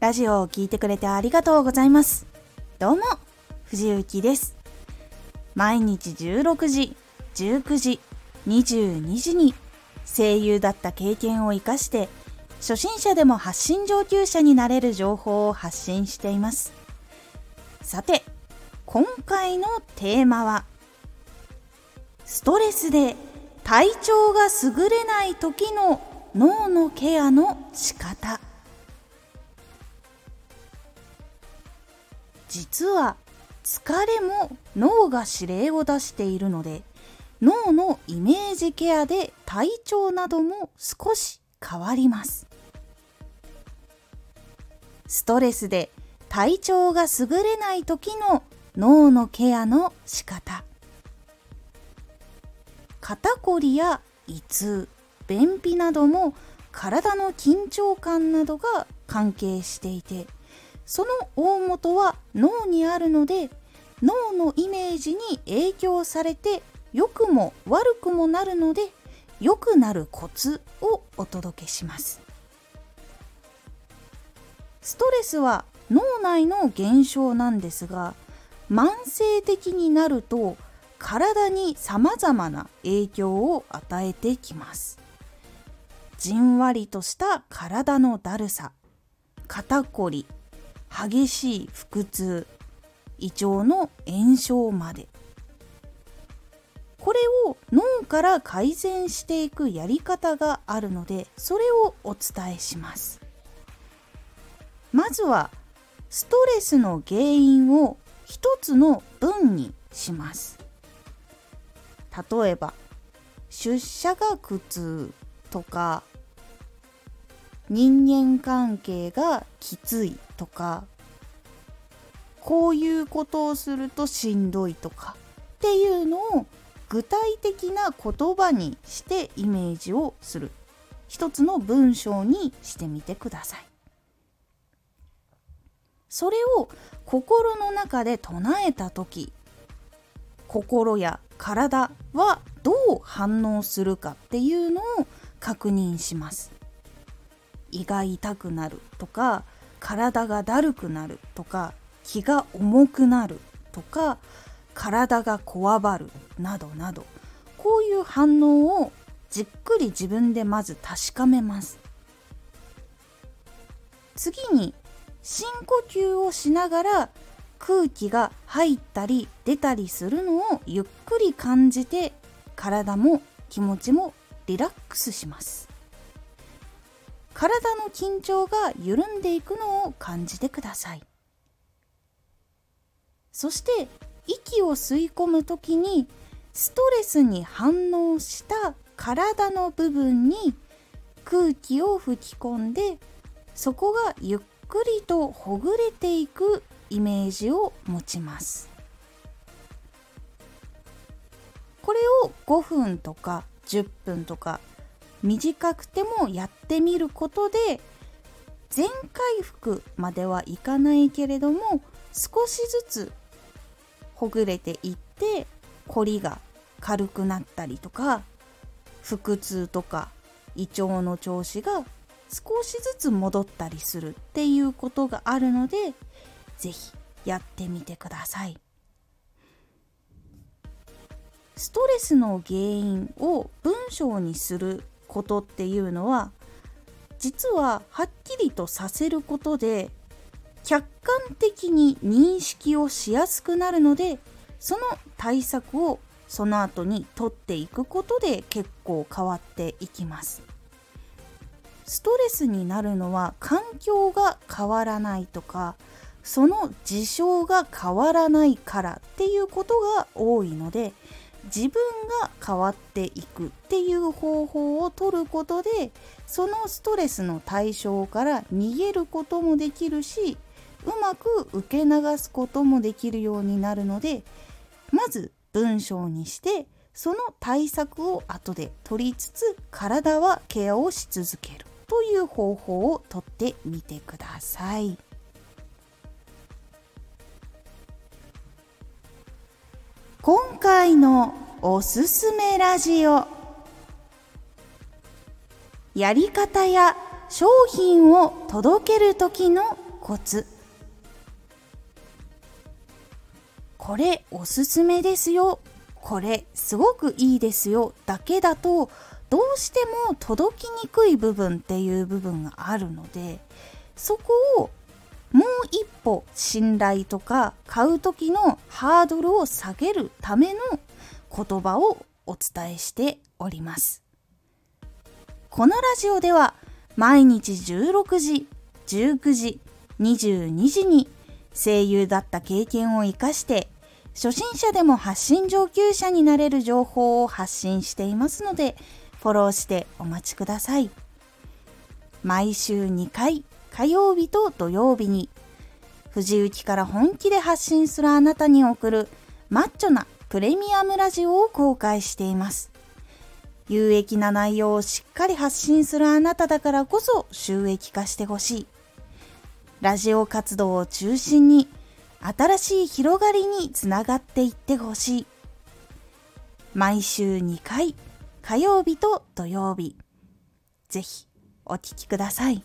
ラジオを聴いてくれてありがとうございます。どうも、藤幸です。毎日16時、19時、22時に声優だった経験を活かして、初心者でも発信上級者になれる情報を発信しています。さて、今回のテーマは、ストレスで体調が優れない時の脳のケアの仕方。実は疲れも脳が指令を出しているので脳のイメージケアで体調なども少し変わります。ストレスで体調が優れない時の脳のケアの仕方。肩こりや胃痛便秘なども体の緊張感などが関係していてその大元は脳にあるので脳のイメージに影響されて良くも悪くもなるので良くなるコツをお届けします。ストレスは脳内の現象なんですが慢性的になると体に様々な影響を与えてきます。じんわりとした体のだるさ肩こり激しい腹痛胃腸の炎症まで。これを脳から改善していくやり方があるのでそれをお伝えします。まずはストレスの原因を一つの文にします。例えば出社が苦痛とか人間関係がきついとかこういうことをするとしんどいとかっていうのを具体的な言葉にしてイメージをする。一つの文章にしてみてください。それを心の中で唱えた時心や体はどう反応するかっていうのを確認します。胃が痛くなるとか体がだるくなるとか気が重くなるとか体がこわばるなどなどこういう反応をじっくり自分でまず確かめます。次に深呼吸をしながら空気が入ったり出たりするのをゆっくり感じて体も気持ちもリラックスします。体の緊張が緩んでいくのを感じてください。そして息を吸い込む時にストレスに反応した体の部分に空気を吹き込んでそこがゆっくりとほぐれていくイメージを持ちます。これを5分とか10分とか短くてもやってみることで全回復まではいかないけれども少しずつほぐれていって凝りが軽くなったりとか腹痛とか胃腸の調子が少しずつ戻ったりするっていうことがあるので是非やってみてください。ストレスの原因を文章にすることっていうのは実ははっきりとさせることで客観的に認識をしやすくなるのでその対策をその後に取っていくことで結構変わっていきます。ストレスになるのは環境が変わらないとかその事象が変わらないからっていうことが多いので自分が変わっていくっていう方法をとることでそのストレスの対象から逃げることもできるしうまく受け流すこともできるようになるのでまず文章にしてその対策を後で取りつつ体はケアをし続けるという方法をとってみてください。のおすすめラジオ。やり方や商品を届ける時のコツ。これおすすめですよ。これすごくいいですよ。だけだとどうしても届きにくい部分っていう部分があるのでそこをもう一歩信頼とか買う時のハードルを下げるための言葉をお伝えしております。このラジオでは毎日16時19時22時に声優だった経験を生かして初心者でも発信上級者になれる情報を発信していますのでフォローしてお待ちください。毎週2回火曜日と土曜日に藤雪から本気で発信するあなたに送るマッチョなプレミアムラジオを公開しています。有益な内容をしっかり発信するあなただからこそ収益化してほしい。ラジオ活動を中心に新しい広がりにつながっていってほしい。毎週2回火曜日と土曜日。ぜひお聴きください。